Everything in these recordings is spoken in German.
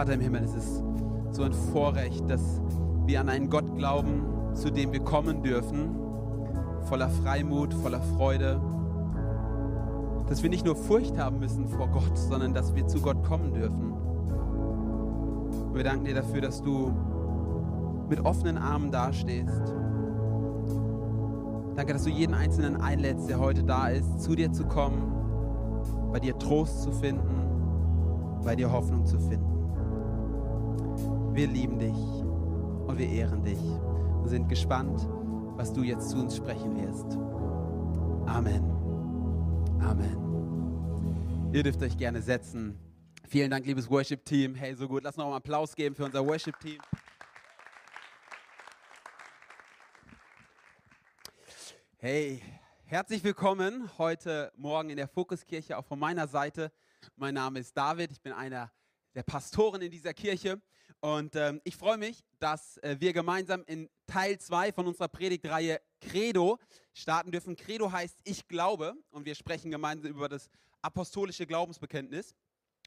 Vater im Himmel, es ist so ein Vorrecht, dass wir an einen Gott glauben, zu dem wir kommen dürfen, voller Freimut, voller Freude. Dass wir nicht nur Furcht haben müssen vor Gott, sondern dass wir zu Gott kommen dürfen. Wir danken dir dafür, dass du mit offenen Armen dastehst. Danke, dass du jeden Einzelnen einlädst, der heute da ist, zu dir zu kommen, bei dir Trost zu finden, bei dir Hoffnung zu finden. Wir lieben dich und wir ehren dich und sind gespannt, was du jetzt zu uns sprechen wirst. Amen. Amen. Ihr dürft euch gerne setzen. Vielen Dank, liebes Worship-Team. Hey, so gut. Lass noch einen Applaus geben für unser Worship-Team. Hey, herzlich willkommen heute Morgen in der Fokuskirche, auch von meiner Seite. Mein Name ist David, ich bin einer der Pastoren in dieser Kirche und ähm, ich freue mich, dass äh, wir gemeinsam in Teil 2 von unserer Predigtreihe Credo starten dürfen. Credo heißt Ich glaube und wir sprechen gemeinsam über das apostolische Glaubensbekenntnis.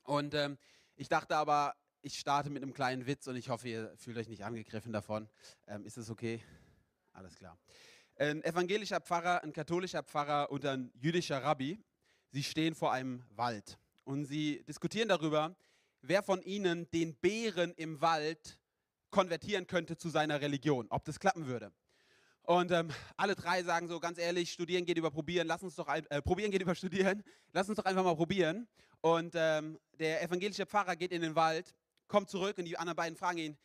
Und ähm, ich dachte aber, ich starte mit einem kleinen Witz und ich hoffe, ihr fühlt euch nicht angegriffen davon. Ähm, ist es okay? Alles klar. Ein evangelischer Pfarrer, ein katholischer Pfarrer und ein jüdischer Rabbi, sie stehen vor einem Wald und sie diskutieren darüber, wer von ihnen den Bären im Wald konvertieren könnte zu seiner Religion, ob das klappen würde. Und ähm, alle drei sagen so ganz ehrlich, studieren geht über probieren, lass uns doch äh, probieren geht über studieren, lass uns doch einfach mal probieren. Und ähm, der evangelische Pfarrer geht in den Wald, kommt zurück und die anderen beiden fragen ihn,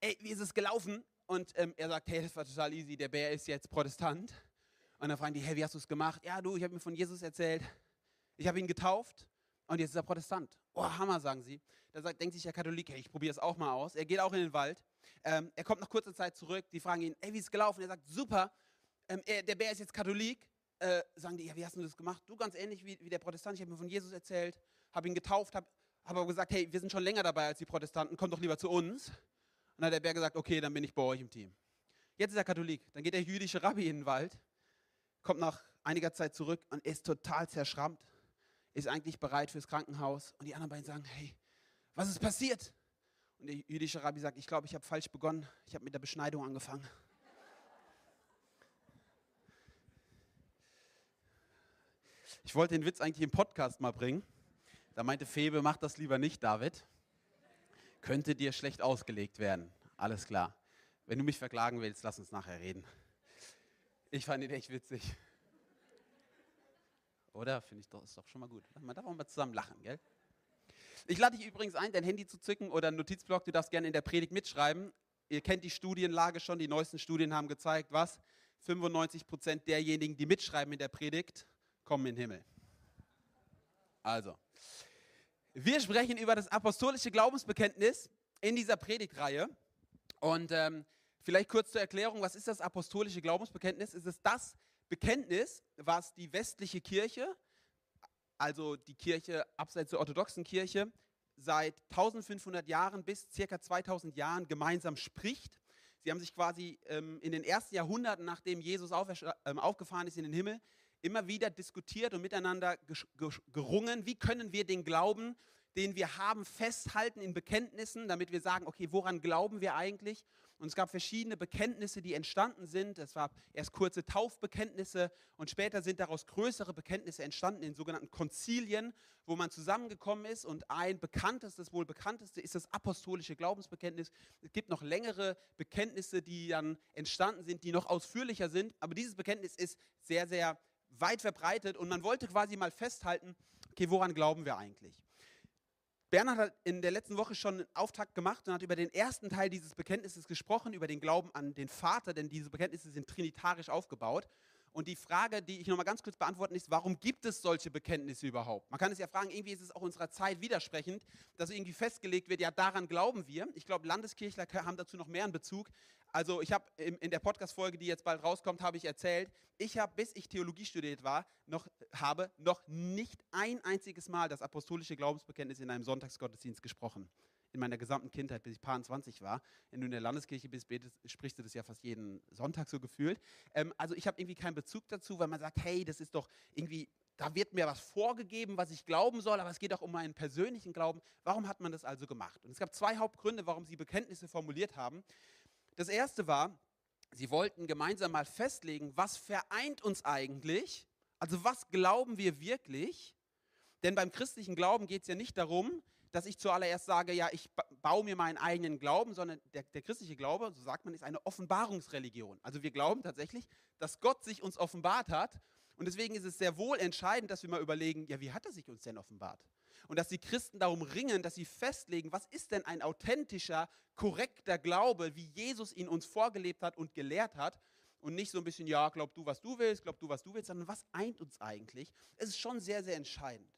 ey, wie ist es gelaufen? Und ähm, er sagt, hey, das war total easy, der Bär ist jetzt Protestant. Und dann fragen die, hey, wie hast du es gemacht? Ja, du, ich habe mir von Jesus erzählt, ich habe ihn getauft und jetzt ist er Protestant. Oh, Hammer, sagen sie. Da sagt, denkt sich der Katholik, hey, ich probiere es auch mal aus. Er geht auch in den Wald. Ähm, er kommt nach kurzer Zeit zurück. Die fragen ihn, ey, wie ist es gelaufen? Er sagt, super. Ähm, er, der Bär ist jetzt Katholik. Äh, sagen die, ja, wie hast du das gemacht? Du, ganz ähnlich wie, wie der Protestant. Ich habe mir von Jesus erzählt, habe ihn getauft, habe hab aber gesagt, hey, wir sind schon länger dabei als die Protestanten. Komm doch lieber zu uns. Und dann hat der Bär gesagt, okay, dann bin ich bei euch im Team. Jetzt ist er Katholik. Dann geht der jüdische Rabbi in den Wald, kommt nach einiger Zeit zurück und ist total zerschrammt ist eigentlich bereit fürs Krankenhaus. Und die anderen beiden sagen, hey, was ist passiert? Und der jüdische Rabbi sagt, ich glaube, ich habe falsch begonnen. Ich habe mit der Beschneidung angefangen. Ich wollte den Witz eigentlich im Podcast mal bringen. Da meinte Febe, mach das lieber nicht, David. Könnte dir schlecht ausgelegt werden. Alles klar. Wenn du mich verklagen willst, lass uns nachher reden. Ich fand ihn echt witzig. Oder? Finde ich doch, ist doch schon mal gut. Man darf auch mal zusammen lachen, gell? Ich lade dich übrigens ein, dein Handy zu zücken oder einen Notizblock. Du darfst gerne in der Predigt mitschreiben. Ihr kennt die Studienlage schon. Die neuesten Studien haben gezeigt, was? 95 Prozent derjenigen, die mitschreiben in der Predigt, kommen in den Himmel. Also, wir sprechen über das apostolische Glaubensbekenntnis in dieser Predigtreihe. Und ähm, vielleicht kurz zur Erklärung, was ist das apostolische Glaubensbekenntnis? Es ist das Bekenntnis, was die westliche Kirche, also die Kirche abseits der orthodoxen Kirche, seit 1500 Jahren bis circa 2000 Jahren gemeinsam spricht. Sie haben sich quasi ähm, in den ersten Jahrhunderten, nachdem Jesus auf, äh, aufgefahren ist in den Himmel, immer wieder diskutiert und miteinander gerungen, wie können wir den Glauben, den wir haben, festhalten in Bekenntnissen, damit wir sagen, okay, woran glauben wir eigentlich? Und es gab verschiedene Bekenntnisse, die entstanden sind. Es war erst kurze Taufbekenntnisse und später sind daraus größere Bekenntnisse entstanden in sogenannten Konzilien, wo man zusammengekommen ist. Und ein bekanntes, das wohl bekannteste ist das apostolische Glaubensbekenntnis. Es gibt noch längere Bekenntnisse, die dann entstanden sind, die noch ausführlicher sind. Aber dieses Bekenntnis ist sehr, sehr weit verbreitet und man wollte quasi mal festhalten, okay, woran glauben wir eigentlich? Bernhard hat in der letzten Woche schon einen Auftakt gemacht und hat über den ersten Teil dieses Bekenntnisses gesprochen, über den Glauben an den Vater, denn diese Bekenntnisse sind trinitarisch aufgebaut. Und die Frage, die ich nochmal ganz kurz beantworten ist, warum gibt es solche Bekenntnisse überhaupt? Man kann es ja fragen, irgendwie ist es auch unserer Zeit widersprechend, dass irgendwie festgelegt wird, ja, daran glauben wir. Ich glaube, Landeskirchler haben dazu noch mehr einen Bezug. Also ich habe in der Podcast-Folge, die jetzt bald rauskommt, habe ich erzählt, ich habe, bis ich Theologie studiert war, noch, habe noch nicht ein einziges Mal das apostolische Glaubensbekenntnis in einem Sonntagsgottesdienst gesprochen. in meiner gesamten Kindheit, bis ich paar 20 war. Wenn du in der Landeskirche bist, betest, sprichst du das ja fast jeden Sonntag so gefühlt. Ähm, also ich habe irgendwie keinen Bezug dazu, weil man sagt, hey, das ist doch irgendwie, da wird mir was vorgegeben, was ich glauben soll, aber es geht auch um meinen persönlichen Glauben. Warum hat man das also gemacht? Und es gab zwei Hauptgründe, warum sie Bekenntnisse formuliert haben. Das erste war, sie wollten gemeinsam mal festlegen, was vereint uns eigentlich, also was glauben wir wirklich. Denn beim christlichen Glauben geht es ja nicht darum, dass ich zuallererst sage, ja, ich baue mir meinen eigenen Glauben, sondern der, der, christliche Glaube, so sagt man, ist eine Offenbarungsreligion. Also wir glauben tatsächlich, dass Gott sich uns offenbart hat. Und deswegen ist es sehr wohl entscheidend, dass wir mal überlegen, ja, wie hat er sich uns denn offenbart? Und dass die Christen darum ringen, dass sie festlegen, was ist denn ein authentischer, korrekter Glaube, wie Jesus ihn uns vorgelebt hat und gelehrt hat. Und nicht so ein bisschen, ja, glaub du, was du willst, glaub du, was du willst, sondern was eint uns eigentlich? Es ist schon sehr, sehr entscheidend.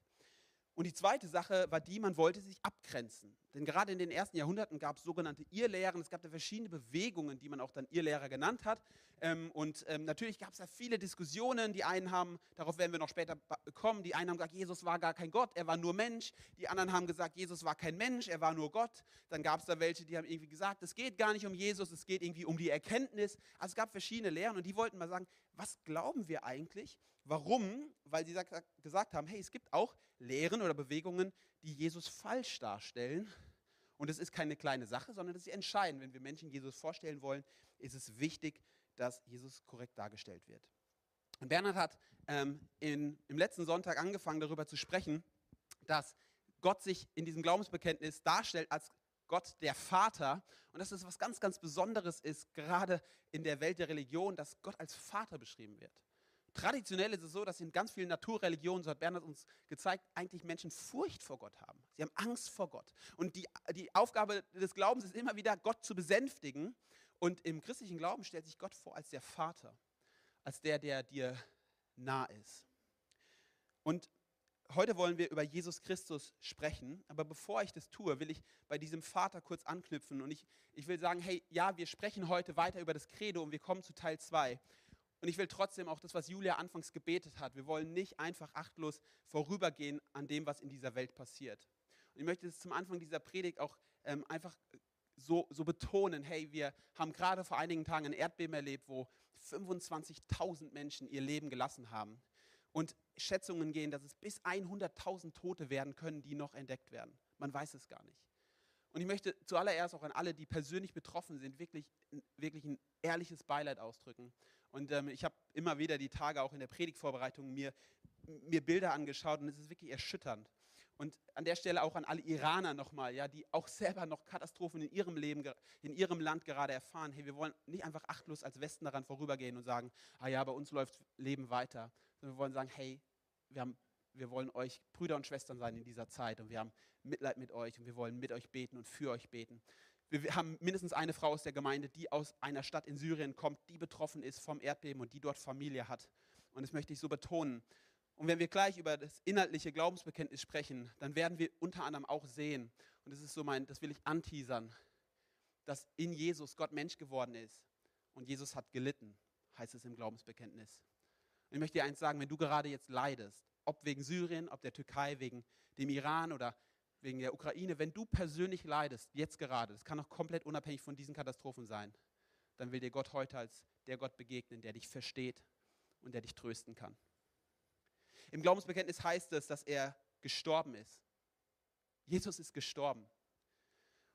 Und die zweite Sache war die, man wollte sich abgrenzen. Denn gerade in den ersten Jahrhunderten gab es sogenannte Irrlehren. Es gab da verschiedene Bewegungen, die man auch dann Irrlehrer genannt hat. Ähm, und ähm, natürlich gab es da viele Diskussionen. Die einen haben, darauf werden wir noch später kommen, die einen haben gesagt, Jesus war gar kein Gott, er war nur Mensch. Die anderen haben gesagt, Jesus war kein Mensch, er war nur Gott. Dann gab es da welche, die haben irgendwie gesagt, es geht gar nicht um Jesus, es geht irgendwie um die Erkenntnis. Also es gab verschiedene Lehren und die wollten mal sagen, was glauben wir eigentlich? Warum? Weil sie gesagt haben, hey, es gibt auch Lehren oder Bewegungen, die Jesus falsch darstellen. Und es ist keine kleine Sache, sondern das ist entscheidend. Wenn wir Menschen Jesus vorstellen wollen, ist es wichtig, dass Jesus korrekt dargestellt wird. Und Bernhard hat ähm, in, im letzten Sonntag angefangen, darüber zu sprechen, dass Gott sich in diesem Glaubensbekenntnis darstellt als Gott der Vater und dass es was ganz, ganz Besonderes ist, gerade in der Welt der Religion, dass Gott als Vater beschrieben wird. Traditionell ist es so, dass in ganz vielen Naturreligionen, so hat Bernhard uns gezeigt, eigentlich Menschen Furcht vor Gott haben. Sie haben Angst vor Gott. Und die, die Aufgabe des Glaubens ist immer wieder, Gott zu besänftigen. Und im christlichen Glauben stellt sich Gott vor als der Vater, als der, der dir nah ist. Und heute wollen wir über Jesus Christus sprechen. Aber bevor ich das tue, will ich bei diesem Vater kurz anknüpfen. Und ich, ich will sagen, hey, ja, wir sprechen heute weiter über das Credo und wir kommen zu Teil 2. Und ich will trotzdem auch das, was Julia anfangs gebetet hat. Wir wollen nicht einfach achtlos vorübergehen an dem, was in dieser Welt passiert. Und ich möchte es zum Anfang dieser Predigt auch ähm, einfach so, so betonen, hey, wir haben gerade vor einigen Tagen ein Erdbeben erlebt, wo 25.000 Menschen ihr Leben gelassen haben. Und Schätzungen gehen, dass es bis 100.000 Tote werden können, die noch entdeckt werden. Man weiß es gar nicht. Und ich möchte zuallererst auch an alle, die persönlich betroffen sind, wirklich, wirklich ein ehrliches Beileid ausdrücken. Und ähm, ich habe immer wieder die Tage auch in der Predigtvorbereitung mir, mir Bilder angeschaut und es ist wirklich erschütternd. Und an der Stelle auch an alle Iraner nochmal, ja, die auch selber noch Katastrophen in ihrem Leben, in ihrem Land gerade erfahren. Hey, wir wollen nicht einfach achtlos als Westen daran vorübergehen und sagen, ah ja, bei uns läuft Leben weiter. Sondern wir wollen sagen, hey, wir, haben, wir wollen euch Brüder und Schwestern sein in dieser Zeit und wir haben Mitleid mit euch und wir wollen mit euch beten und für euch beten. Wir haben mindestens eine Frau aus der Gemeinde, die aus einer Stadt in Syrien kommt, die betroffen ist vom Erdbeben und die dort Familie hat. Und das möchte ich so betonen. Und wenn wir gleich über das inhaltliche Glaubensbekenntnis sprechen, dann werden wir unter anderem auch sehen, und das ist so mein, das will ich anteasern, dass in Jesus Gott Mensch geworden ist und Jesus hat gelitten, heißt es im Glaubensbekenntnis. Ich möchte dir eins sagen, wenn du gerade jetzt leidest, ob wegen Syrien, ob der Türkei, wegen dem Iran oder wegen der Ukraine, wenn du persönlich leidest, jetzt gerade, das kann auch komplett unabhängig von diesen Katastrophen sein, dann will dir Gott heute als der Gott begegnen, der dich versteht und der dich trösten kann. Im Glaubensbekenntnis heißt es, dass er gestorben ist. Jesus ist gestorben.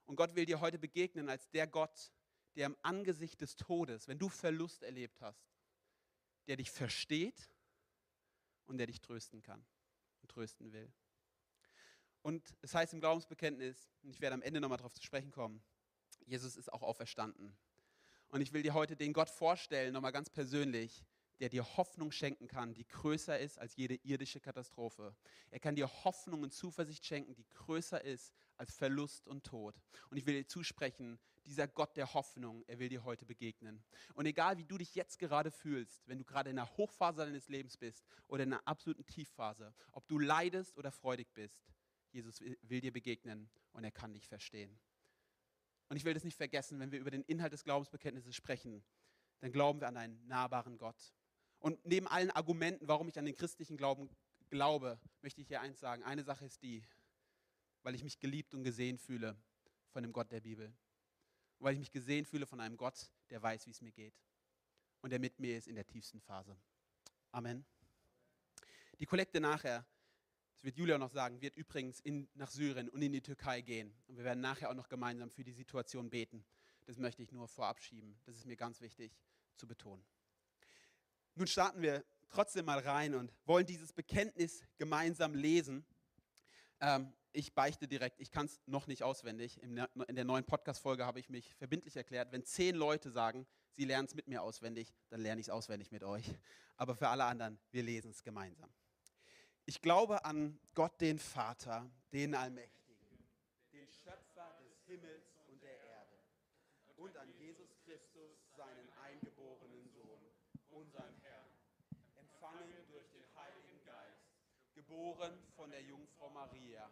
Und Gott will dir heute begegnen als der Gott, der im Angesicht des Todes, wenn du Verlust erlebt hast, der dich versteht und der dich trösten kann und trösten will. Und es heißt im Glaubensbekenntnis, und ich werde am Ende nochmal darauf zu sprechen kommen, Jesus ist auch auferstanden. Und ich will dir heute den Gott vorstellen, nochmal ganz persönlich, der dir Hoffnung schenken kann, die größer ist als jede irdische Katastrophe. Er kann dir Hoffnung und Zuversicht schenken, die größer ist als Verlust und Tod. Und ich will dir zusprechen, dieser Gott der Hoffnung, er will dir heute begegnen. Und egal wie du dich jetzt gerade fühlst, wenn du gerade in der Hochphase deines Lebens bist oder in einer absoluten Tiefphase, ob du leidest oder freudig bist, Jesus will dir begegnen und er kann dich verstehen. Und ich will das nicht vergessen, wenn wir über den Inhalt des Glaubensbekenntnisses sprechen, dann glauben wir an einen nahbaren Gott. Und neben allen Argumenten, warum ich an den christlichen Glauben glaube, möchte ich hier eins sagen. Eine Sache ist die, weil ich mich geliebt und gesehen fühle von dem Gott der Bibel. Weil ich mich gesehen fühle von einem Gott, der weiß, wie es mir geht. Und der mit mir ist in der tiefsten Phase. Amen. Die Kollekte nachher, das wird Julia noch sagen, wird übrigens in, nach Syrien und in die Türkei gehen. Und wir werden nachher auch noch gemeinsam für die Situation beten. Das möchte ich nur vorab schieben. Das ist mir ganz wichtig zu betonen. Nun starten wir trotzdem mal rein und wollen dieses Bekenntnis gemeinsam lesen. Ähm, ich beichte direkt, ich kann es noch nicht auswendig. In der neuen Podcast-Folge habe ich mich verbindlich erklärt, wenn zehn Leute sagen, sie lernen es mit mir auswendig, dann lerne ich es auswendig mit euch. Aber für alle anderen, wir lesen es gemeinsam. Ich glaube an Gott, den Vater, den Allmächtigen, den Schöpfer des Himmels und der Erde und an Jesus Christus, seinen eingeborenen Sohn, unseren Herrn, empfangen durch den Heiligen Geist, geboren von der Jungfrau Maria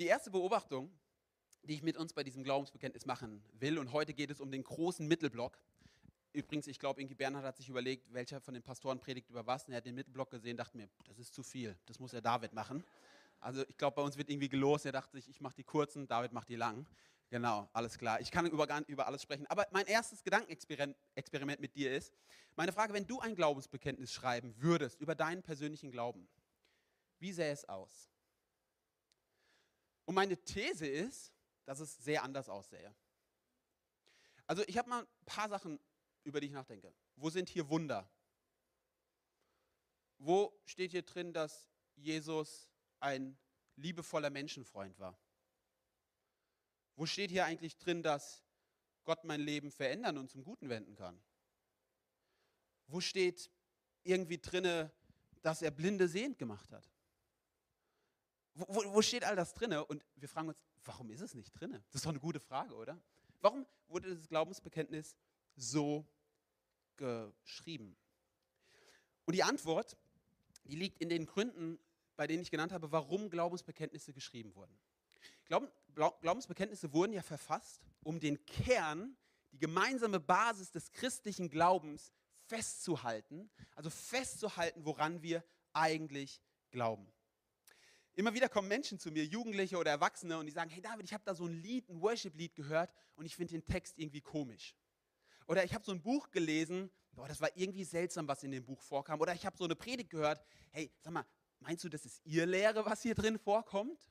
Die erste Beobachtung, die ich mit uns bei diesem Glaubensbekenntnis machen will, und heute geht es um den großen Mittelblock. Übrigens, ich glaube, Ingi Bernhard hat sich überlegt, welcher von den Pastoren predigt über was. Und er hat den Mittelblock gesehen, dachte mir, das ist zu viel, das muss er David machen. Also ich glaube, bei uns wird irgendwie gelost. Er dachte sich, ich mache die kurzen, David macht die langen. Genau, alles klar. Ich kann über, über alles sprechen. Aber mein erstes Gedankenexperiment mit dir ist, meine Frage, wenn du ein Glaubensbekenntnis schreiben würdest über deinen persönlichen Glauben, wie sähe es aus? Und meine These ist, dass es sehr anders aussähe. Also ich habe mal ein paar Sachen, über die ich nachdenke. Wo sind hier Wunder? Wo steht hier drin, dass Jesus ein liebevoller Menschenfreund war? Wo steht hier eigentlich drin, dass Gott mein Leben verändern und zum Guten wenden kann? Wo steht irgendwie drinne, dass er Blinde sehend gemacht hat? Wo, wo, steht all das drinne? Und wir fragen uns, warum ist es nicht drinne? Das ist doch eine gute Frage, oder? Warum wurde das Glaubensbekenntnis so geschrieben? Und die Antwort, die liegt in den Gründen, bei denen ich genannt habe, warum Glaubensbekenntnisse geschrieben wurden. Glaubensbekenntnisse wurden ja verfasst, um den Kern, die gemeinsame Basis des christlichen Glaubens festzuhalten, also festzuhalten, woran wir eigentlich glauben. Immer wieder kommen Menschen zu mir, Jugendliche oder Erwachsene, und die sagen, hey David, ich habe da so ein Lied, ein Worship-Lied gehört und ich finde den Text irgendwie komisch. Oder ich habe so ein Buch gelesen, boah, das war irgendwie seltsam, was in dem Buch vorkam. Oder ich habe so eine Predigt gehört, hey, sag mal, meinst du, das ist ihr Lehre, was hier drin vorkommt?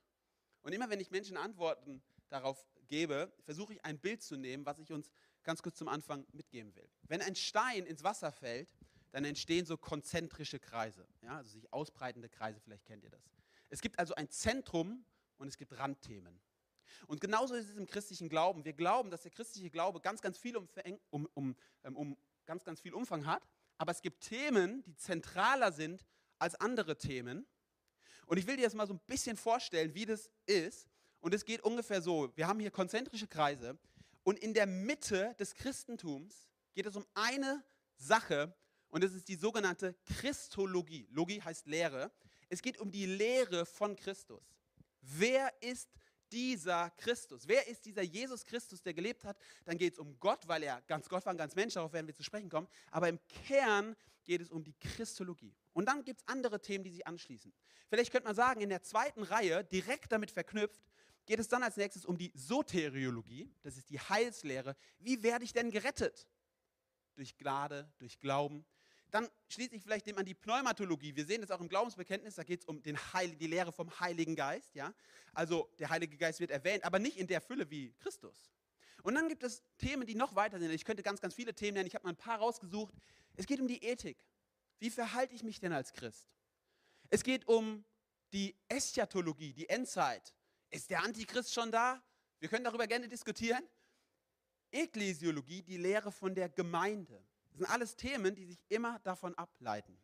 Und immer wenn ich Menschen Antworten darauf gebe, versuche ich ein Bild zu nehmen, was ich uns ganz kurz zum Anfang mitgeben will. Wenn ein Stein ins Wasser fällt, dann entstehen so konzentrische Kreise, ja, also sich ausbreitende Kreise, vielleicht kennt ihr das. Es gibt also ein Zentrum und es gibt Randthemen. Und genauso ist es im christlichen Glauben. Wir glauben, dass der christliche Glaube ganz, ganz viel, Umfang, um, um, ähm, um, ganz, ganz viel Umfang hat, aber es gibt Themen, die zentraler sind als andere Themen. Und ich will dir jetzt mal so ein bisschen vorstellen, wie das ist. Und es geht ungefähr so. Wir haben hier konzentrische Kreise. Und in der Mitte des Christentums geht es um eine Sache. Und das ist die sogenannte Christologie. Logie heißt Lehre. Es geht um die Lehre von Christus. Wer ist dieser Christus? Wer ist dieser Jesus Christus, der gelebt hat? Dann geht es um Gott, weil er ganz Gott war, ganz Mensch, darauf werden wir zu sprechen kommen. Aber im Kern geht es um die Christologie. Und dann gibt es andere Themen, die sich anschließen. Vielleicht könnte man sagen, in der zweiten Reihe, direkt damit verknüpft, geht es dann als nächstes um die Soteriologie, das ist die Heilslehre. Wie werde ich denn gerettet? Durch Gnade, durch Glauben. Dann schließe ich vielleicht dem an die Pneumatologie. Wir sehen das auch im Glaubensbekenntnis, da geht es um Heil, die Lehre vom Heiligen Geist. Ja? Also der Heilige Geist wird erwähnt, aber nicht in der Fülle wie Christus. Und dann gibt es Themen, die noch weiter sind. Ich könnte ganz, ganz viele Themen nennen. Ich habe mal ein paar rausgesucht. Es geht um die Ethik. Wie verhalte ich mich denn als Christ? Es geht um die Eschatologie, die Endzeit. Ist der Antichrist schon da? Wir können darüber gerne diskutieren. Ekklesiologie, die Lehre von der Gemeinde. Das sind alles Themen, die sich immer davon ableiten.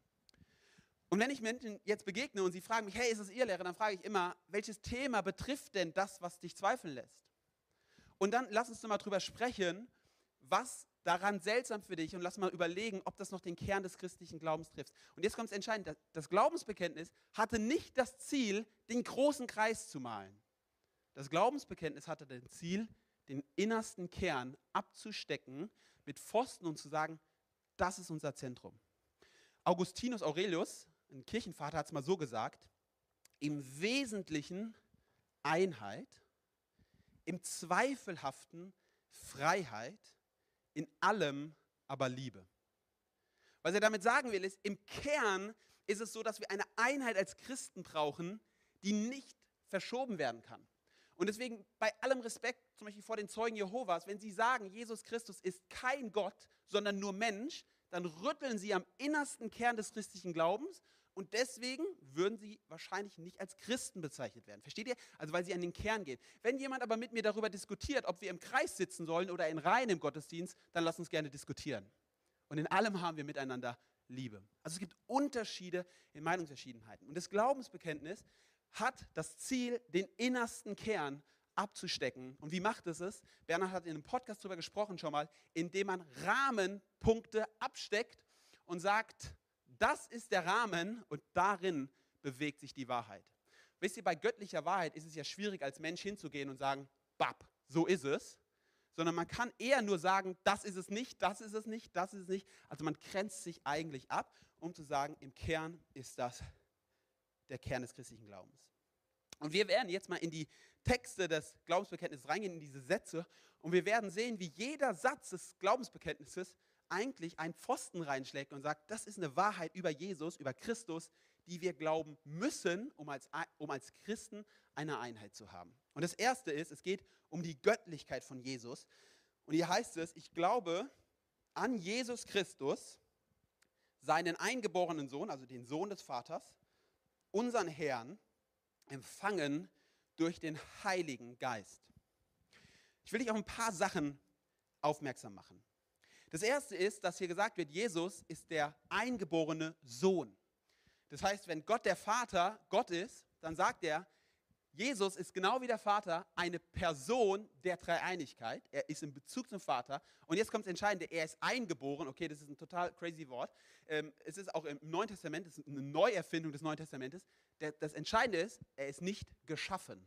Und wenn ich Menschen jetzt begegne und sie fragen mich, hey, ist es Ihr Lehrer, dann frage ich immer, welches Thema betrifft denn das, was dich zweifeln lässt? Und dann lass uns mal drüber sprechen, was daran seltsam für dich und lass mal überlegen, ob das noch den Kern des christlichen Glaubens trifft. Und jetzt kommt es entscheidend, das Glaubensbekenntnis hatte nicht das Ziel, den großen Kreis zu malen. Das Glaubensbekenntnis hatte das Ziel, den innersten Kern abzustecken mit Pfosten und zu sagen, das ist unser Zentrum. Augustinus Aurelius, ein Kirchenvater, hat es mal so gesagt, im Wesentlichen Einheit, im Zweifelhaften Freiheit, in allem aber Liebe. Was er damit sagen will, ist, im Kern ist es so, dass wir eine Einheit als Christen brauchen, die nicht verschoben werden kann. Und deswegen bei allem Respekt, zum Beispiel vor den Zeugen Jehovas, wenn sie sagen, Jesus Christus ist kein Gott, sondern nur Mensch, dann rütteln sie am innersten Kern des christlichen Glaubens und deswegen würden sie wahrscheinlich nicht als Christen bezeichnet werden. Versteht ihr? Also weil sie an den Kern gehen. Wenn jemand aber mit mir darüber diskutiert, ob wir im Kreis sitzen sollen oder in Reihen im Gottesdienst, dann lass uns gerne diskutieren. Und in allem haben wir miteinander Liebe. Also es gibt Unterschiede in Meinungsverschiedenheiten. Und das Glaubensbekenntnis hat das Ziel, den innersten Kern abzustecken. Und wie macht es es? Bernhard hat in einem Podcast darüber gesprochen schon mal, indem man Rahmenpunkte absteckt und sagt, das ist der Rahmen und darin bewegt sich die Wahrheit. Wisst ihr, bei göttlicher Wahrheit ist es ja schwierig, als Mensch hinzugehen und sagen, bab, so ist es. Sondern man kann eher nur sagen, das ist es nicht, das ist es nicht, das ist es nicht. Also man grenzt sich eigentlich ab, um zu sagen, im Kern ist das der Kern des christlichen Glaubens. Und wir werden jetzt mal in die Texte des Glaubensbekenntnisses reingehen, in diese Sätze. Und wir werden sehen, wie jeder Satz des Glaubensbekenntnisses eigentlich einen Pfosten reinschlägt und sagt, das ist eine Wahrheit über Jesus, über Christus, die wir glauben müssen, um als, um als Christen eine Einheit zu haben. Und das Erste ist, es geht um die Göttlichkeit von Jesus. Und hier heißt es, ich glaube an Jesus Christus, seinen eingeborenen Sohn, also den Sohn des Vaters, unseren Herrn, empfangen durch den Heiligen Geist. Ich will dich auf ein paar Sachen aufmerksam machen. Das erste ist, dass hier gesagt wird, Jesus ist der eingeborene Sohn. Das heißt, wenn Gott der Vater Gott ist, dann sagt er, Jesus ist genau wie der Vater eine Person der Dreieinigkeit. Er ist in Bezug zum Vater. Und jetzt kommt das Entscheidende, er ist eingeboren. Okay, das ist ein total crazy Wort. Ähm, es ist auch im Neuen Testament, es ist eine Neuerfindung des Neuen Testamentes. das Entscheidende ist, er ist nicht geschaffen.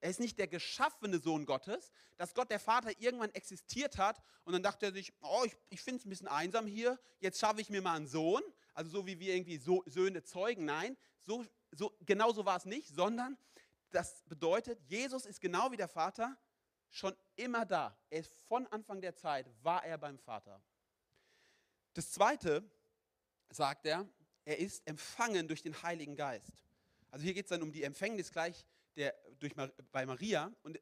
Er ist nicht der geschaffene Sohn Gottes, dass Gott der Vater irgendwann existiert hat und dann dachte er sich, oh, ich, ich finde es ein bisschen einsam hier, jetzt schaffe ich mir mal einen Sohn. Also so wie wir irgendwie so, Söhne zeugen. Nein, so, so, genau so war es nicht, sondern das bedeutet, Jesus ist genau wie der Vater schon immer da. Er ist von Anfang der Zeit, war er beim Vater. Das Zweite sagt er, er ist empfangen durch den Heiligen Geist. Also hier geht es dann um die Empfängnis gleich der, durch, bei Maria. Und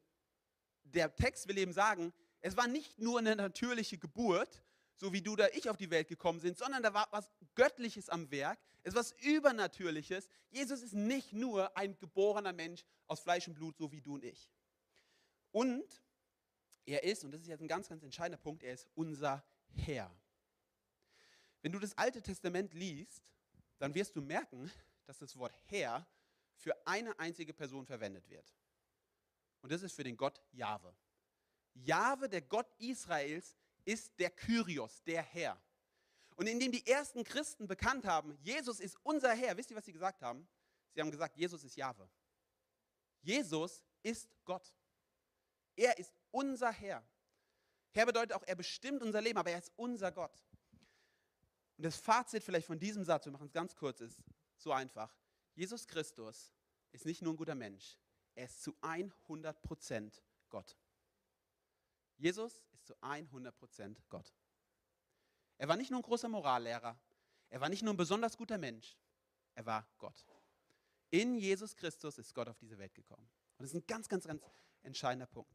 der Text will eben sagen, es war nicht nur eine natürliche Geburt, so wie du oder ich auf die Welt gekommen sind, sondern da war was Göttliches am Werk, es ist was Übernatürliches. Jesus ist nicht nur ein geborener Mensch aus Fleisch und Blut, so wie du und ich. Und er ist, und das ist jetzt ein ganz, ganz entscheidender Punkt, er ist unser Herr. Wenn du das Alte Testament liest, dann wirst du merken, dass das Wort Herr für eine einzige Person verwendet wird. Und das ist für den Gott Jahwe. Jahwe, der Gott Israels, ist der Kyrios, der Herr. Und indem die ersten Christen bekannt haben, Jesus ist unser Herr, wisst ihr, was sie gesagt haben? Sie haben gesagt, Jesus ist Jahwe. Jesus ist Gott. Er ist unser Herr. Herr bedeutet auch, er bestimmt unser Leben, aber er ist unser Gott. Und das Fazit vielleicht von diesem Satz, wir machen es ganz kurz, ist so einfach. Jesus Christus ist nicht nur ein guter Mensch, er ist zu 100% Gott. Jesus ist zu 100% Gott. Er war nicht nur ein großer Morallehrer, er war nicht nur ein besonders guter Mensch, er war Gott. In Jesus Christus ist Gott auf diese Welt gekommen. Und das ist ein ganz, ganz, ganz entscheidender Punkt.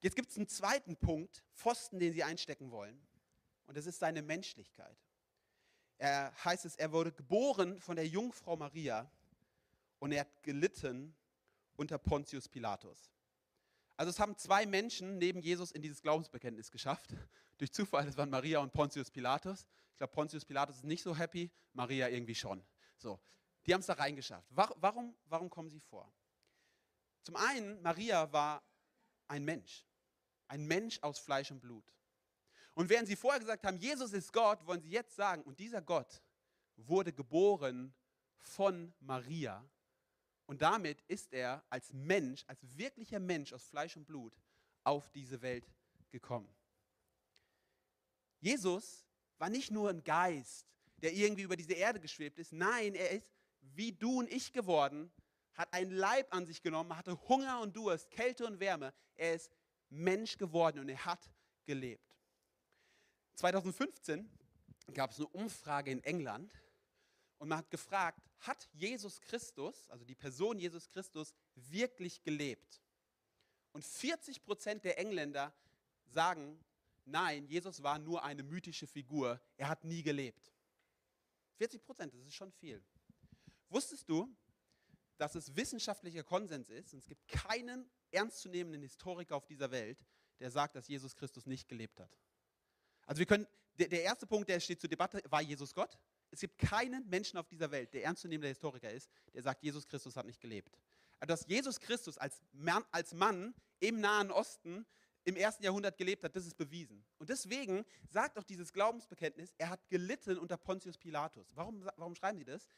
Jetzt gibt es einen zweiten Punkt, Pfosten, den sie einstecken wollen. Und das ist seine Menschlichkeit. Er heißt es, er wurde geboren von der Jungfrau Maria und er hat gelitten unter Pontius Pilatus. Also es haben zwei Menschen neben Jesus in dieses Glaubensbekenntnis geschafft. Durch Zufall, das waren Maria und Pontius Pilatus. Ich glaube, Pontius Pilatus ist nicht so happy, Maria irgendwie schon. So, die haben es da reingeschafft. Warum, warum kommen sie vor? Zum einen, Maria war ein Mensch. Ein Mensch aus Fleisch und Blut. Und während sie vorher gesagt haben, Jesus ist Gott, wollen sie jetzt sagen, und dieser Gott wurde geboren von Maria. Und damit ist er als Mensch, als wirklicher Mensch aus Fleisch und Blut auf diese Welt gekommen. Jesus war nicht nur ein Geist, der irgendwie über diese Erde geschwebt ist. Nein, er ist wie du und ich geworden, hat einen Leib an sich genommen, hatte Hunger und Durst, Kälte und Wärme. Er ist Mensch geworden und er hat gelebt. 2015 gab es eine Umfrage in England und man hat gefragt, hat Jesus Christus, also die Person Jesus Christus, wirklich gelebt? Und 40 Prozent der Engländer sagen, nein, Jesus war nur eine mythische Figur, er hat nie gelebt. 40 Prozent, das ist schon viel. Wusstest du, dass es wissenschaftlicher Konsens ist und es gibt keinen ernstzunehmenden Historiker auf dieser Welt, der sagt, dass Jesus Christus nicht gelebt hat? Also wir können, der, der erste Punkt, der steht zur Debatte, war Jesus Gott? Es gibt keinen Menschen auf dieser Welt, der ernstzunehmender Historiker ist, der sagt, Jesus Christus hat nicht gelebt. Also dass Jesus Christus als Mann, als Mann im Nahen Osten im ersten Jahrhundert gelebt hat, das ist bewiesen. Und deswegen sagt auch dieses Glaubensbekenntnis, er hat gelitten unter Pontius Pilatus. Warum, warum schreiben sie das?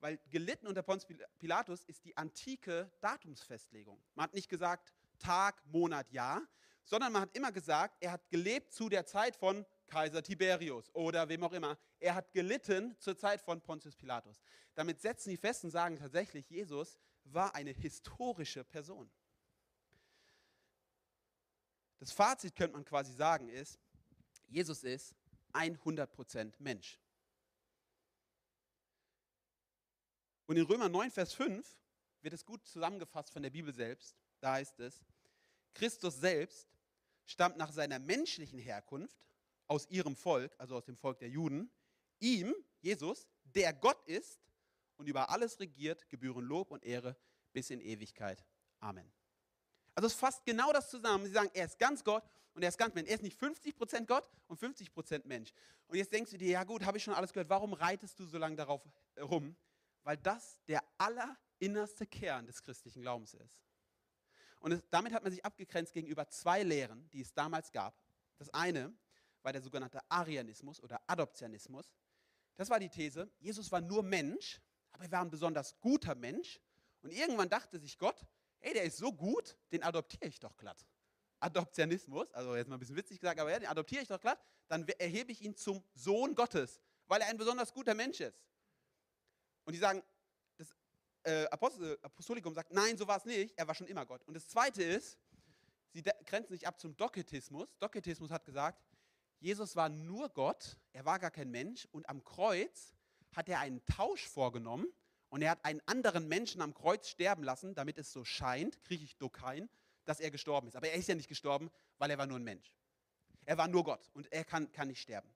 Weil gelitten unter Pontius Pilatus ist die antike Datumsfestlegung. Man hat nicht gesagt Tag, Monat, Jahr, sondern man hat immer gesagt, er hat gelebt zu der Zeit von Kaiser Tiberius oder wem auch immer. Er hat gelitten zur Zeit von Pontius Pilatus. Damit setzen sie fest und sagen tatsächlich, Jesus war eine historische Person. Das Fazit könnte man quasi sagen ist, Jesus ist 100% Mensch. Und in Römer 9, Vers 5 wird es gut zusammengefasst von der Bibel selbst. Da heißt es, Christus selbst stammt nach seiner menschlichen Herkunft aus ihrem Volk, also aus dem Volk der Juden, ihm, Jesus, der Gott ist und über alles regiert, gebühren Lob und Ehre bis in Ewigkeit. Amen. Also es fasst genau das zusammen. Sie sagen, er ist ganz Gott und er ist ganz Mensch. Er ist nicht 50% Gott und 50% Mensch. Und jetzt denkst du dir, ja gut, habe ich schon alles gehört, warum reitest du so lange darauf rum? Weil das der allerinnerste Kern des christlichen Glaubens ist. Und es, damit hat man sich abgegrenzt gegenüber zwei Lehren, die es damals gab. Das eine war der sogenannte Arianismus oder Adoptionismus. Das war die These, Jesus war nur Mensch, aber er war ein besonders guter Mensch. Und irgendwann dachte sich Gott, hey, der ist so gut, den adoptiere ich doch glatt. Adoptionismus, also jetzt mal ein bisschen witzig gesagt, aber ja, den adoptiere ich doch glatt, dann erhebe ich ihn zum Sohn Gottes, weil er ein besonders guter Mensch ist. Und die sagen, das äh, Apostel, Apostolikum sagt, nein, so war es nicht, er war schon immer Gott. Und das Zweite ist, sie grenzen sich ab zum Doketismus. Doketismus hat gesagt, Jesus war nur Gott, er war gar kein Mensch und am Kreuz hat er einen Tausch vorgenommen und er hat einen anderen Menschen am Kreuz sterben lassen, damit es so scheint, griechisch Dokain, dass er gestorben ist. Aber er ist ja nicht gestorben, weil er war nur ein Mensch. Er war nur Gott und er kann, kann nicht sterben.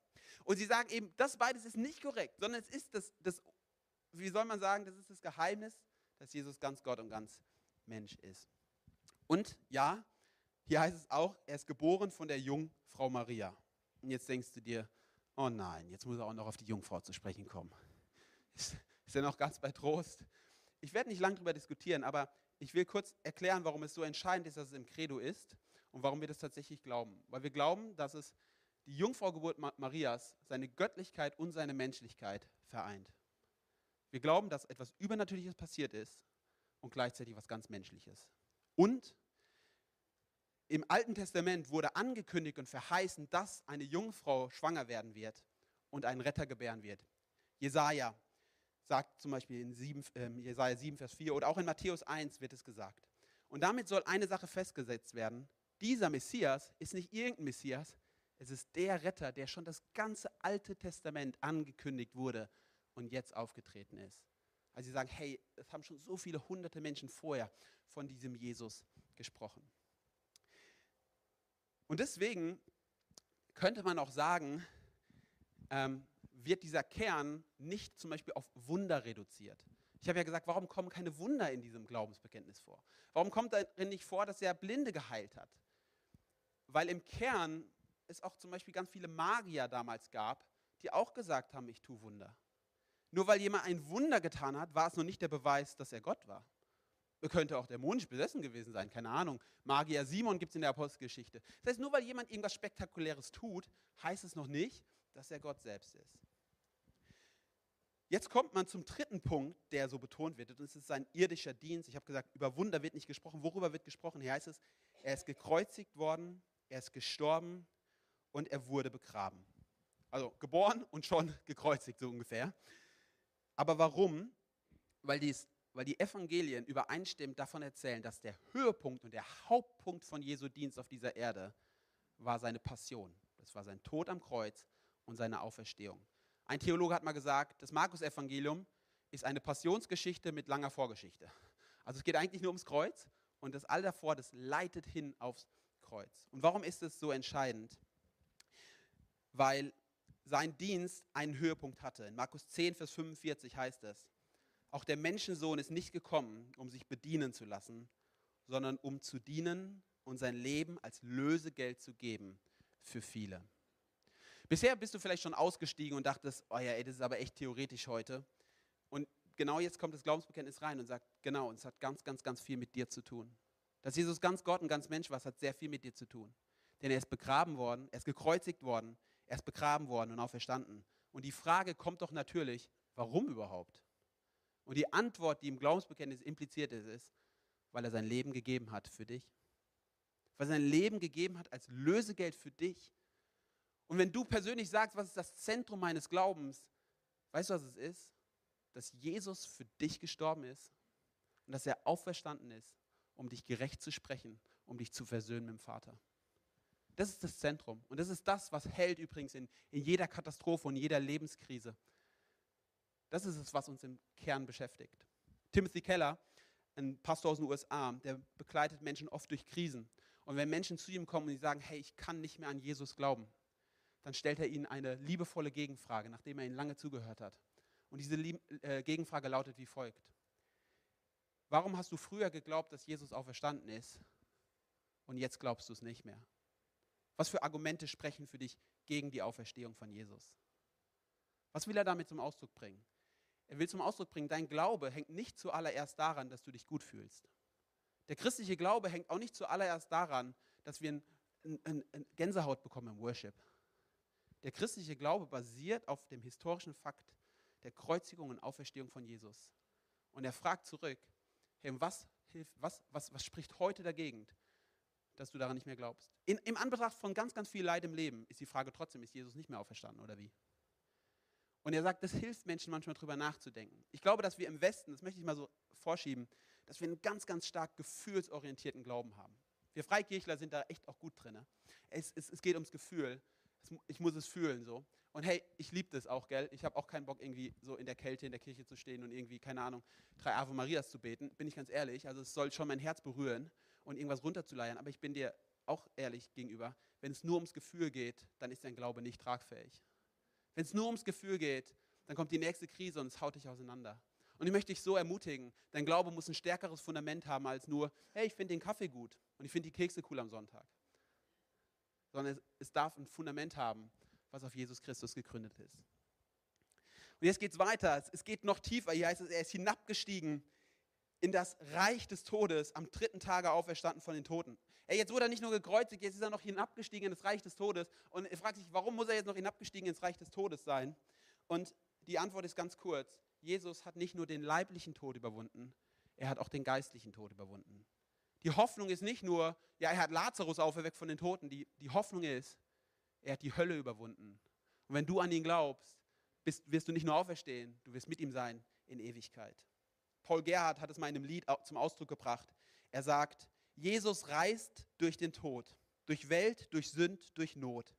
Und sie sagen eben, das beides ist nicht korrekt, sondern es ist das, das, wie soll man sagen, das ist das Geheimnis, dass Jesus ganz Gott und ganz Mensch ist. Und ja, hier heißt es auch, er ist geboren von der Jungfrau Maria. Und jetzt denkst du dir, oh nein, jetzt muss er auch noch auf die Jungfrau zu sprechen kommen. Ist er noch ganz bei Trost? Ich werde nicht lange darüber diskutieren, aber ich will kurz erklären, warum es so entscheidend ist, dass es im Credo ist und warum wir das tatsächlich glauben. Weil wir glauben, dass es die Jungfraugeburt Marias seine Göttlichkeit und seine Menschlichkeit vereint. Wir glauben, dass etwas Übernatürliches passiert ist und gleichzeitig was ganz Menschliches. Und im Alten Testament wurde angekündigt und verheißen, dass eine Jungfrau schwanger werden wird und einen Retter gebären wird. Jesaja sagt zum Beispiel in 7, äh, Jesaja 7, Vers 4 oder auch in Matthäus 1 wird es gesagt. Und damit soll eine Sache festgesetzt werden. Dieser Messias ist nicht irgendein Messias, es ist der Retter, der schon das ganze Alte Testament angekündigt wurde und jetzt aufgetreten ist. Also sie sagen, hey, es haben schon so viele hunderte Menschen vorher von diesem Jesus gesprochen. Und deswegen könnte man auch sagen, ähm, wird dieser Kern nicht zum Beispiel auf Wunder reduziert. Ich habe ja gesagt, warum kommen keine Wunder in diesem Glaubensbekenntnis vor? Warum kommt darin nicht vor, dass er Blinde geheilt hat? Weil im Kern es auch zum Beispiel ganz viele Magier damals gab, die auch gesagt haben, ich tue Wunder. Nur weil jemand ein Wunder getan hat, war es noch nicht der Beweis, dass er Gott war. Könnte auch dämonisch besessen gewesen sein, keine Ahnung. Magier Simon gibt es in der Apostelgeschichte. Das heißt, nur weil jemand irgendwas Spektakuläres tut, heißt es noch nicht, dass er Gott selbst ist. Jetzt kommt man zum dritten Punkt, der so betont wird. Und es ist sein irdischer Dienst. Ich habe gesagt, über Wunder wird nicht gesprochen. Worüber wird gesprochen? Hier heißt es, er ist gekreuzigt worden, er ist gestorben und er wurde begraben. Also geboren und schon gekreuzigt, so ungefähr. Aber warum? Weil, dies, weil die Evangelien übereinstimmend davon erzählen, dass der Höhepunkt und der Hauptpunkt von Jesu Dienst auf dieser Erde war seine Passion. Das war sein Tod am Kreuz und seine Auferstehung. Ein Theologe hat mal gesagt, das Markus-Evangelium ist eine Passionsgeschichte mit langer Vorgeschichte. Also es geht eigentlich nur ums Kreuz und das all davor, das leitet hin aufs Kreuz. Und warum ist es so entscheidend? Weil sein Dienst einen Höhepunkt hatte. In Markus 10, Vers 45 heißt es, auch der Menschensohn ist nicht gekommen, um sich bedienen zu lassen, sondern um zu dienen und sein Leben als Lösegeld zu geben für viele. Bisher bist du vielleicht schon ausgestiegen und dachtest, oh ja, ey, das ist aber echt theoretisch heute. Und genau jetzt kommt das Glaubensbekenntnis rein und sagt, genau, und es hat ganz, ganz, ganz viel mit dir zu tun. Dass Jesus ganz Gott und ganz Mensch war, hat sehr viel mit dir zu tun. Denn er ist begraben worden, er ist gekreuzigt worden, er ist begraben worden und auferstanden. Und die Frage kommt doch natürlich, warum überhaupt? Und die Antwort, die im Glaubensbekenntnis impliziert ist, ist, weil er sein Leben gegeben hat für dich. Weil er sein Leben gegeben hat als Lösegeld für dich. Und wenn du persönlich sagst, was ist das Zentrum meines Glaubens, weißt du, was es ist? Dass Jesus für dich gestorben ist und dass er auferstanden ist, um dich gerecht zu sprechen, um dich zu versöhnen mit dem Vater. Das ist das Zentrum. Und das ist das, was hält übrigens in, in jeder Katastrophe und jeder Lebenskrise. Das ist es, was uns im Kern beschäftigt. Timothy Keller, ein Pastor aus den USA, der begleitet Menschen oft durch Krisen. Und wenn Menschen zu ihm kommen und die sagen, hey, ich kann nicht mehr an Jesus glauben, dann stellt er ihnen eine liebevolle Gegenfrage, nachdem er ihnen lange zugehört hat. Und diese Lieb äh, Gegenfrage lautet wie folgt. Warum hast du früher geglaubt, dass Jesus auferstanden ist und jetzt glaubst du es nicht mehr? Was für Argumente sprechen für dich gegen die Auferstehung von Jesus? Was will er damit zum Ausdruck bringen? Er will zum Ausdruck bringen, dein Glaube hängt nicht zuallererst daran, dass du dich gut fühlst. Der christliche Glaube hängt auch nicht zuallererst daran, dass wir ein, ein, ein Gänsehaut bekommen im Worship. Der christliche Glaube basiert auf dem historischen Fakt der Kreuzigung und Auferstehung von Jesus. Und er fragt zurück, hey, was, was, was, was spricht heute dagegen, dass du daran nicht mehr glaubst? In, Im Anbetracht von ganz, ganz viel Leid im Leben ist die Frage trotzdem, ist Jesus nicht mehr auferstanden oder wie? Und er sagt, das hilft Menschen manchmal darüber nachzudenken. Ich glaube, dass wir im Westen, das möchte ich mal so vorschieben, dass wir einen ganz, ganz stark gefühlsorientierten Glauben haben. Wir Freikirchler sind da echt auch gut drin. Es, es, es geht ums Gefühl ich muss es fühlen so. Und hey, ich liebe das auch, gell? Ich habe auch keinen Bock, irgendwie so in der Kälte in der Kirche zu stehen und irgendwie, keine Ahnung, drei Ave Marias zu beten. Bin ich ganz ehrlich. Also es soll schon mein Herz berühren und irgendwas runterzuleiern. Aber ich bin dir auch ehrlich gegenüber. Wenn es nur ums Gefühl geht, dann ist dein Glaube nicht tragfähig. Wenn es nur ums Gefühl geht, dann kommt die nächste Krise und es haut dich auseinander. Und ich möchte dich so ermutigen, dein Glaube muss ein stärkeres Fundament haben als nur, hey, ich finde den Kaffee gut und ich finde die Kekse cool am Sonntag sondern es, es darf ein Fundament haben, was auf Jesus Christus gegründet ist. Und jetzt geht es weiter. Es geht noch tiefer. Hier heißt es, er ist hinabgestiegen in das Reich des Todes, am dritten Tage auferstanden von den Toten. Er jetzt wurde er nicht nur gekreuzigt, jetzt ist er noch hinabgestiegen in das Reich des Todes. Und er fragt sich, warum muss er jetzt noch hinabgestiegen ins Reich des Todes sein? Und die Antwort ist ganz kurz. Jesus hat nicht nur den leiblichen Tod überwunden, er hat auch den geistlichen Tod überwunden. Die Hoffnung ist nicht nur, ja, er hat Lazarus auferweckt von den Toten. Die, die Hoffnung ist, er hat die Hölle überwunden. Und wenn du an ihn glaubst, bist, wirst du nicht nur auferstehen, du wirst mit ihm sein in Ewigkeit. Paul Gerhard hat es mal in einem Lied zum Ausdruck gebracht. Er sagt, Jesus reist durch den Tod, durch Welt, durch Sünd, durch Not.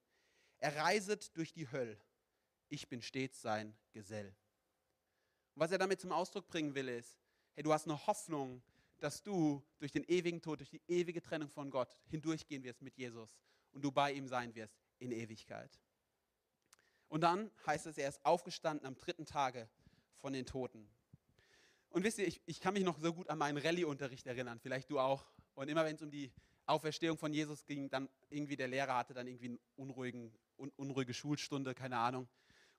Er reiset durch die Hölle. Ich bin stets sein Gesell. Und was er damit zum Ausdruck bringen will, ist, hey, du hast eine Hoffnung, dass du durch den ewigen Tod, durch die ewige Trennung von Gott hindurchgehen wirst mit Jesus und du bei ihm sein wirst in Ewigkeit. Und dann heißt es, er ist aufgestanden am dritten Tage von den Toten. Und wisst ihr, ich, ich kann mich noch so gut an meinen Rallye-Unterricht erinnern, vielleicht du auch. Und immer wenn es um die Auferstehung von Jesus ging, dann irgendwie der Lehrer hatte dann irgendwie eine unruhigen, un, unruhige Schulstunde, keine Ahnung.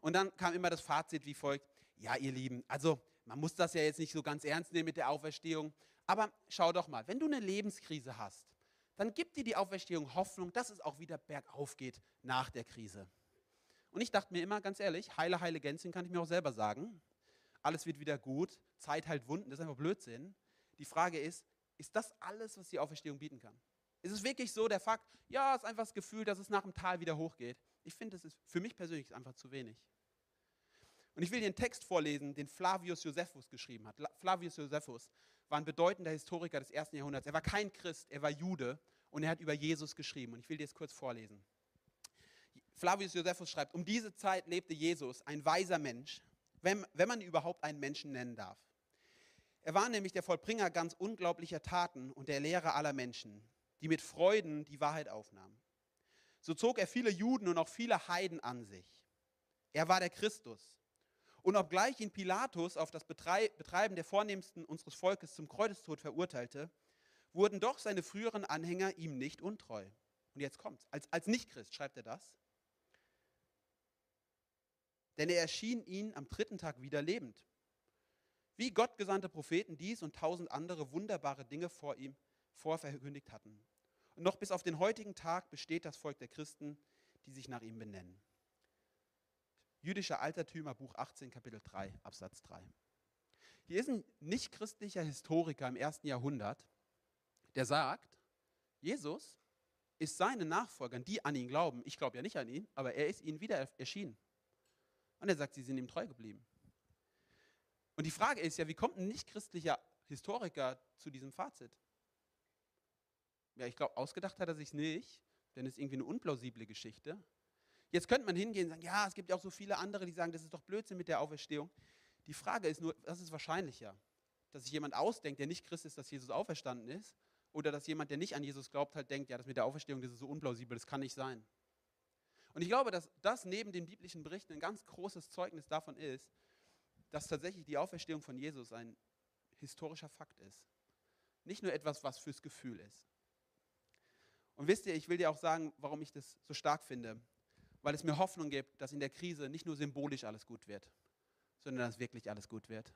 Und dann kam immer das Fazit wie folgt, ja ihr Lieben, also man muss das ja jetzt nicht so ganz ernst nehmen mit der Auferstehung, aber schau doch mal, wenn du eine Lebenskrise hast, dann gibt dir die Auferstehung Hoffnung, dass es auch wieder bergauf geht nach der Krise. Und ich dachte mir immer, ganz ehrlich, heile, heile Gänschen kann ich mir auch selber sagen. Alles wird wieder gut, Zeit halt Wunden, das ist einfach Blödsinn. Die Frage ist, ist das alles, was die Auferstehung bieten kann? Ist es wirklich so der Fakt, ja, es ist einfach das Gefühl, dass es nach dem Tal wieder hochgeht? Ich finde, das ist für mich persönlich einfach zu wenig. Und ich will den Text vorlesen, den Flavius Josephus geschrieben hat. Flavius Josephus war ein bedeutender Historiker des ersten Jahrhunderts. Er war kein Christ, er war Jude und er hat über Jesus geschrieben. Und ich will dir es kurz vorlesen. Flavius Josephus schreibt, um diese Zeit lebte Jesus, ein weiser Mensch, wenn, wenn man überhaupt einen Menschen nennen darf. Er war nämlich der Vollbringer ganz unglaublicher Taten und der Lehrer aller Menschen, die mit Freuden die Wahrheit aufnahmen. So zog er viele Juden und auch viele Heiden an sich. Er war der Christus. Und obgleich ihn Pilatus auf das Betreiben der Vornehmsten unseres Volkes zum Kreuzestod verurteilte, wurden doch seine früheren Anhänger ihm nicht untreu. Und jetzt kommt's. Als, als Nichtchrist schreibt er das. Denn er erschien ihnen am dritten Tag wieder lebend. Wie gottgesandte Propheten dies und tausend andere wunderbare Dinge vor ihm vorverkündigt hatten. Und noch bis auf den heutigen Tag besteht das Volk der Christen, die sich nach ihm benennen. Jüdischer Altertümer, Buch 18, Kapitel 3, Absatz 3. Hier ist ein nichtchristlicher Historiker im ersten Jahrhundert, der sagt, Jesus ist seinen Nachfolgern, die an ihn glauben, ich glaube ja nicht an ihn, aber er ist ihnen wieder erschienen. Und er sagt, sie sind ihm treu geblieben. Und die Frage ist ja, wie kommt ein nichtchristlicher Historiker zu diesem Fazit? Ja, ich glaube, ausgedacht hat er sich nicht, denn es ist irgendwie eine unplausible Geschichte. Jetzt könnte man hingehen und sagen, ja, es gibt ja auch so viele andere, die sagen, das ist doch Blödsinn mit der Auferstehung. Die Frage ist nur, was ist wahrscheinlicher? Dass sich jemand ausdenkt, der nicht Christ ist, dass Jesus auferstanden ist? Oder dass jemand, der nicht an Jesus glaubt, halt denkt, ja, das mit der Auferstehung, das ist so unplausibel, das kann nicht sein. Und ich glaube, dass das neben den biblischen Berichten ein ganz großes Zeugnis davon ist, dass tatsächlich die Auferstehung von Jesus ein historischer Fakt ist. Nicht nur etwas, was fürs Gefühl ist. Und wisst ihr, ich will dir auch sagen, warum ich das so stark finde weil es mir Hoffnung gibt, dass in der Krise nicht nur symbolisch alles gut wird, sondern dass wirklich alles gut wird.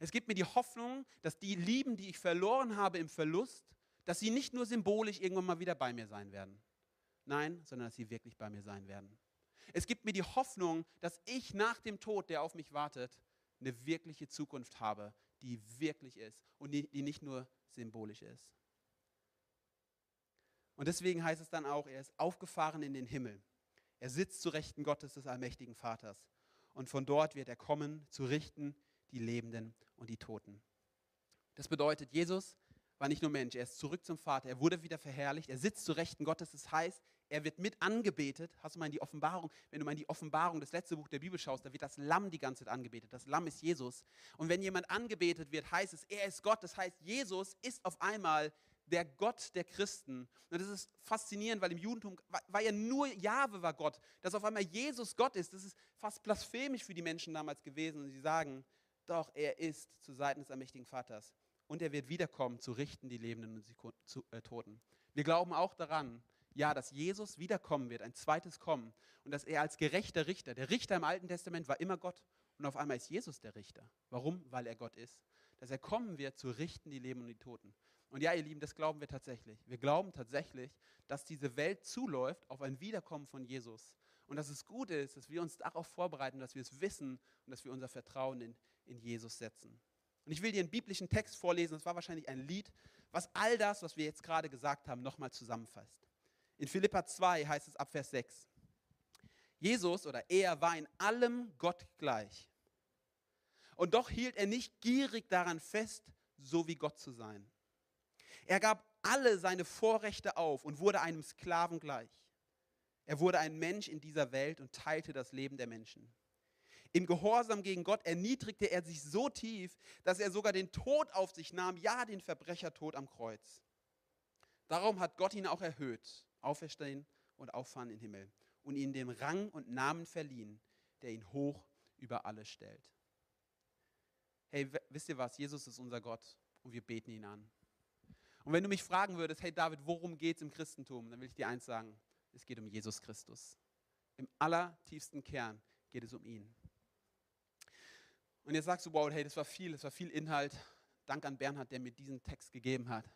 Es gibt mir die Hoffnung, dass die Lieben, die ich verloren habe im Verlust, dass sie nicht nur symbolisch irgendwann mal wieder bei mir sein werden. Nein, sondern dass sie wirklich bei mir sein werden. Es gibt mir die Hoffnung, dass ich nach dem Tod, der auf mich wartet, eine wirkliche Zukunft habe, die wirklich ist und die, nicht nur symbolisch ist. Und deswegen heißt es dann auch, er ist aufgefahren in den Himmel. Er sitzt zu Rechten Gottes des allmächtigen Vaters. Und von dort wird er kommen, zu richten die Lebenden und die Toten. Das bedeutet, Jesus war nicht nur Mensch, er ist zurück zum Vater, er wurde wieder verherrlicht, er sitzt zu Rechten Gottes. Das heißt, er wird mit angebetet. Hast du mal in die Offenbarung, wenn du mal in die Offenbarung, das letzte Buch der Bibel schaust, da wird das Lamm die ganze Zeit angebetet. Das Lamm ist Jesus. Und wenn jemand angebetet wird, heißt es, er ist Gott. Das heißt, Jesus ist auf einmal der Gott der Christen. Und das ist faszinierend, weil im Judentum war ja nur Jahwe war Gott. Dass auf einmal Jesus Gott ist, das ist fast blasphemisch für die Menschen damals gewesen. Und sie sagen, doch, er ist zu Seiten des allmächtigen Vaters. Und er wird wiederkommen, zu richten die Lebenden und die äh, Toten. Wir glauben auch daran, ja, dass Jesus wiederkommen wird, ein zweites Kommen. Und dass er als gerechter Richter, der Richter im Alten Testament war immer Gott. Und auf einmal ist Jesus der Richter. Warum? Weil er Gott ist. Dass er kommen wird, zu richten die Lebenden und die Toten. Und ja, ihr Lieben, das glauben wir tatsächlich. Wir glauben tatsächlich, dass diese Welt zuläuft auf ein Wiederkommen von Jesus. Und dass es gut ist, dass wir uns darauf vorbereiten, dass wir es wissen und dass wir unser Vertrauen in, in Jesus setzen. Und ich will dir einen biblischen Text vorlesen, das war wahrscheinlich ein Lied, was all das, was wir jetzt gerade gesagt haben, nochmal zusammenfasst. In Philippa 2 heißt es ab Vers 6. Jesus oder er war in allem Gott gleich. Und doch hielt er nicht gierig daran fest, so wie Gott zu sein. Er gab alle seine Vorrechte auf und wurde einem Sklaven gleich. Er wurde ein Mensch in dieser Welt und teilte das Leben der Menschen. Im Gehorsam gegen Gott erniedrigte er sich so tief, dass er sogar den Tod auf sich nahm, ja den Verbrechertod am Kreuz. Darum hat Gott ihn auch erhöht, auferstehen und auffahren in den Himmel und ihm den Rang und Namen verliehen, der ihn hoch über alle stellt. hey, wisst ihr was, Jesus ist unser Gott und wir beten ihn an. Und wenn du mich fragen würdest, hey David, worum geht es im Christentum, dann will ich dir eins sagen, es geht um Jesus Christus. Im allertiefsten Kern geht es um ihn. Und jetzt sagst du, wow, hey, das war viel, das war viel Inhalt. Dank an Bernhard, der mir diesen Text gegeben hat.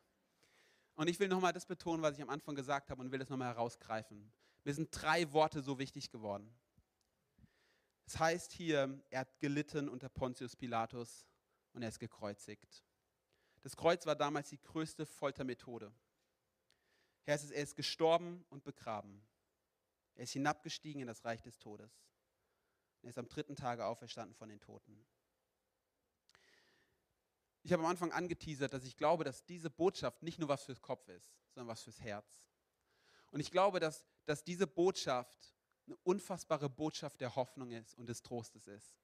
Und ich will nochmal das betonen, was ich am Anfang gesagt habe und will das nochmal herausgreifen. Mir sind drei Worte so wichtig geworden. Es heißt hier, er hat gelitten unter Pontius Pilatus und er ist gekreuzigt. Das Kreuz war damals die größte Foltermethode. Er ist gestorben und begraben. Er ist hinabgestiegen in das Reich des Todes. Er ist am dritten Tage auferstanden von den Toten. Ich habe am Anfang angeteasert, dass ich glaube, dass diese Botschaft nicht nur was fürs Kopf ist, sondern was fürs Herz. Und ich glaube, dass, dass diese Botschaft eine unfassbare Botschaft der Hoffnung ist und des Trostes ist.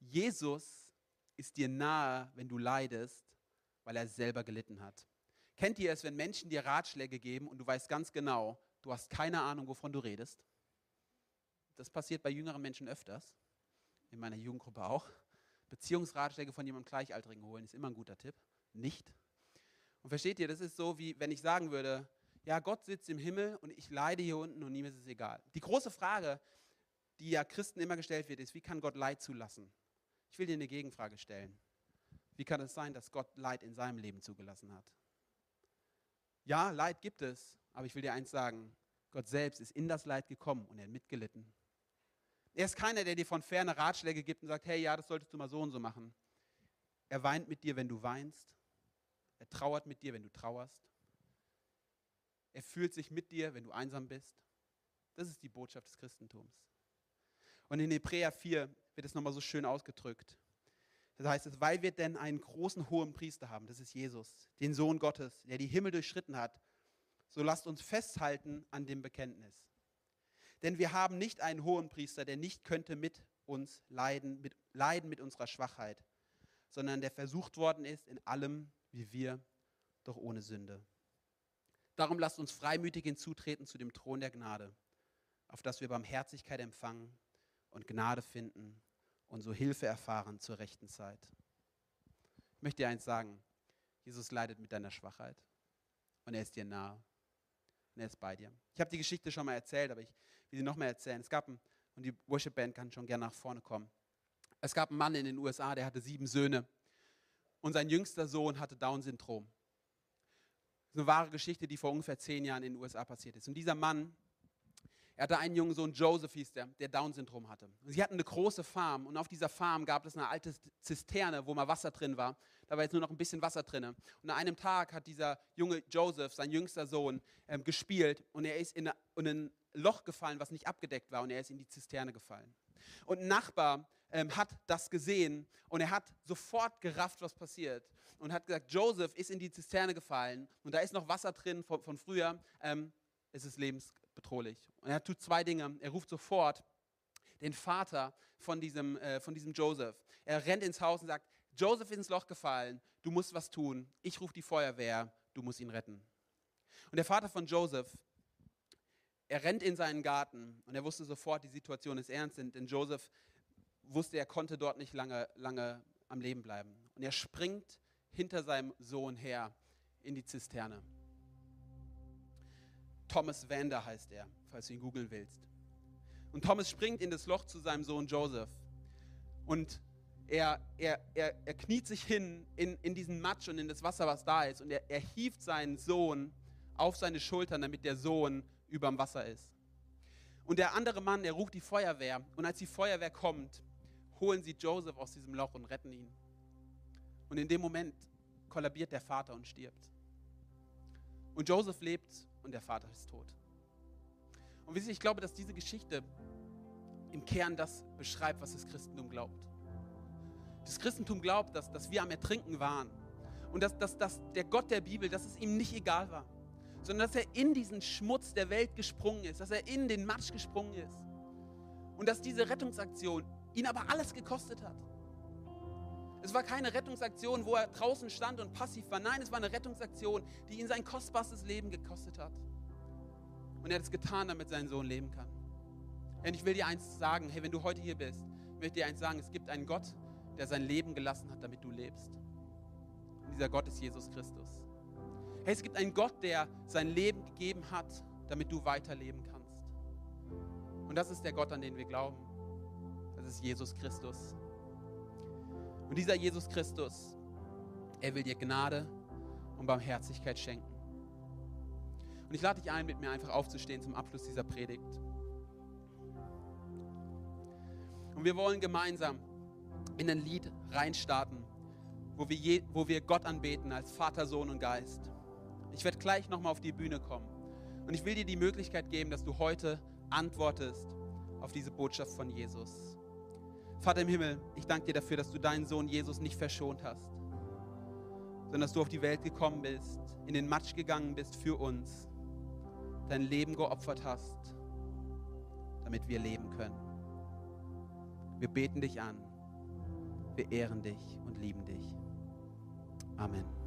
Jesus ist dir nahe, wenn du leidest, weil er selber gelitten hat. Kennt ihr es, wenn Menschen dir Ratschläge geben und du weißt ganz genau, du hast keine Ahnung, wovon du redest? Das passiert bei jüngeren Menschen öfters, in meiner Jugendgruppe auch. Beziehungsratschläge von jemandem Gleichaltrigen holen, ist immer ein guter Tipp. Nicht. Und versteht ihr, das ist so, wie wenn ich sagen würde, ja, Gott sitzt im Himmel und ich leide hier unten und ihm ist es egal. Die große Frage, die ja Christen immer gestellt wird, ist, wie kann Gott Leid zulassen? Ich will dir eine Gegenfrage stellen. Wie kann es sein, dass Gott Leid in seinem Leben zugelassen hat? Ja, Leid gibt es, aber ich will dir eins sagen, Gott selbst ist in das Leid gekommen und er hat mitgelitten. Er ist keiner, der dir von ferne Ratschläge gibt und sagt, hey, ja, das solltest du mal so und so machen. Er weint mit dir, wenn du weinst. Er trauert mit dir, wenn du trauerst. Er fühlt sich mit dir, wenn du einsam bist. Das ist die Botschaft des Christentums. Und in Hebräer 4 wird es nochmal so schön ausgedrückt. Das heißt es, weil wir denn einen großen hohen Priester haben, das ist Jesus, den Sohn Gottes, der die Himmel durchschritten hat, so lasst uns festhalten an dem Bekenntnis. Denn wir haben nicht einen hohen Priester, der nicht könnte mit uns leiden, mit, leiden mit unserer Schwachheit, sondern der versucht worden ist in allem wie wir, doch ohne Sünde. Darum lasst uns freimütig hinzutreten zu dem Thron der Gnade, auf dass wir Barmherzigkeit empfangen und Gnade finden und so Hilfe erfahren zur rechten Zeit. Ich möchte dir eins sagen, Jesus leidet mit deiner Schwachheit und er ist dir nah und er ist bei dir. Ich habe die Geschichte schon mal erzählt, aber ich will sie nochmal erzählen. Es gab, ein, und die Worship Band kann schon gerne nach vorne kommen. Es gab einen Mann in den USA, der hatte sieben Söhne. Und sein jüngster Sohn hatte Down-Syndrom. Das ist eine wahre Geschichte, die vor ungefähr zehn Jahren in den USA passiert ist. Und dieser Mann, er hatte einen jungen Sohn, Joseph hieß der, der Down-Syndrom hatte. Und sie hatten eine große Farm und auf dieser Farm gab es eine alte Zisterne, wo mal Wasser drin war. Da war jetzt nur noch ein bisschen Wasser drin. Und an einem Tag hat dieser junge Joseph, sein jüngster Sohn, ähm, gespielt und er ist in, in ein Loch gefallen, was nicht abgedeckt war und er ist in die Zisterne gefallen. Und ein Nachbar ähm, hat das gesehen und er hat sofort gerafft, was passiert und hat gesagt, Joseph ist in die Zisterne gefallen und da ist noch Wasser drin von, von früher. Ähm, es ist lebensgefährlich bedrohlich. Und er tut zwei Dinge. Er ruft sofort den Vater von diesem, äh, von diesem Joseph. Er rennt ins Haus und sagt, Joseph ist ins Loch gefallen, du musst was tun. Ich rufe die Feuerwehr, du musst ihn retten. Und der Vater von Joseph, er rennt in seinen Garten und er wusste sofort, die Situation ist ernst, denn Joseph wusste, er konnte dort nicht lange, lange am Leben bleiben. Und er springt hinter seinem Sohn her in die Zisterne. Thomas Vander heißt er, falls du ihn googeln willst. Und Thomas springt in das Loch zu seinem Sohn Joseph. Und er, er, er, er kniet sich hin in, in diesen Matsch und in das Wasser, was da ist. Und er, er hieft seinen Sohn auf seine Schultern, damit der Sohn über dem Wasser ist. Und der andere Mann, der ruft die Feuerwehr. Und als die Feuerwehr kommt, holen sie Joseph aus diesem Loch und retten ihn. Und in dem Moment kollabiert der Vater und stirbt. Und Joseph lebt und der Vater ist tot. Und wisst ihr, ich glaube, dass diese Geschichte im Kern das beschreibt, was das Christentum glaubt. Das Christentum glaubt, dass, dass wir am Ertrinken waren und dass, dass, dass der Gott der Bibel, dass es ihm nicht egal war, sondern dass er in diesen Schmutz der Welt gesprungen ist, dass er in den Matsch gesprungen ist und dass diese Rettungsaktion ihn aber alles gekostet hat. Es war keine Rettungsaktion, wo er draußen stand und passiv war. Nein, es war eine Rettungsaktion, die ihn sein kostbarstes Leben gekostet hat. Und er hat es getan, damit sein Sohn leben kann. Und ich will dir eins sagen, hey, wenn du heute hier bist, ich möchte dir eins sagen, es gibt einen Gott, der sein Leben gelassen hat, damit du lebst. Und dieser Gott ist Jesus Christus. Hey, es gibt einen Gott, der sein Leben gegeben hat, damit du weiterleben kannst. Und das ist der Gott, an den wir glauben. Das ist Jesus Christus. Und dieser Jesus Christus, er will dir Gnade und Barmherzigkeit schenken. Und ich lade dich ein, mit mir einfach aufzustehen zum Abschluss dieser Predigt. Und wir wollen gemeinsam in ein Lied reinstarten, wo wir, je, wo wir Gott anbeten als Vater, Sohn und Geist. Ich werde gleich nochmal auf die Bühne kommen. Und ich will dir die Möglichkeit geben, dass du heute antwortest auf diese Botschaft von Jesus. Vater im Himmel, ich danke dir dafür, dass du deinen Sohn Jesus nicht verschont hast, sondern dass du auf die Welt gekommen bist, in den Matsch gegangen bist für uns, dein Leben geopfert hast, damit wir leben können. Wir beten dich an, wir ehren dich und lieben dich. Amen.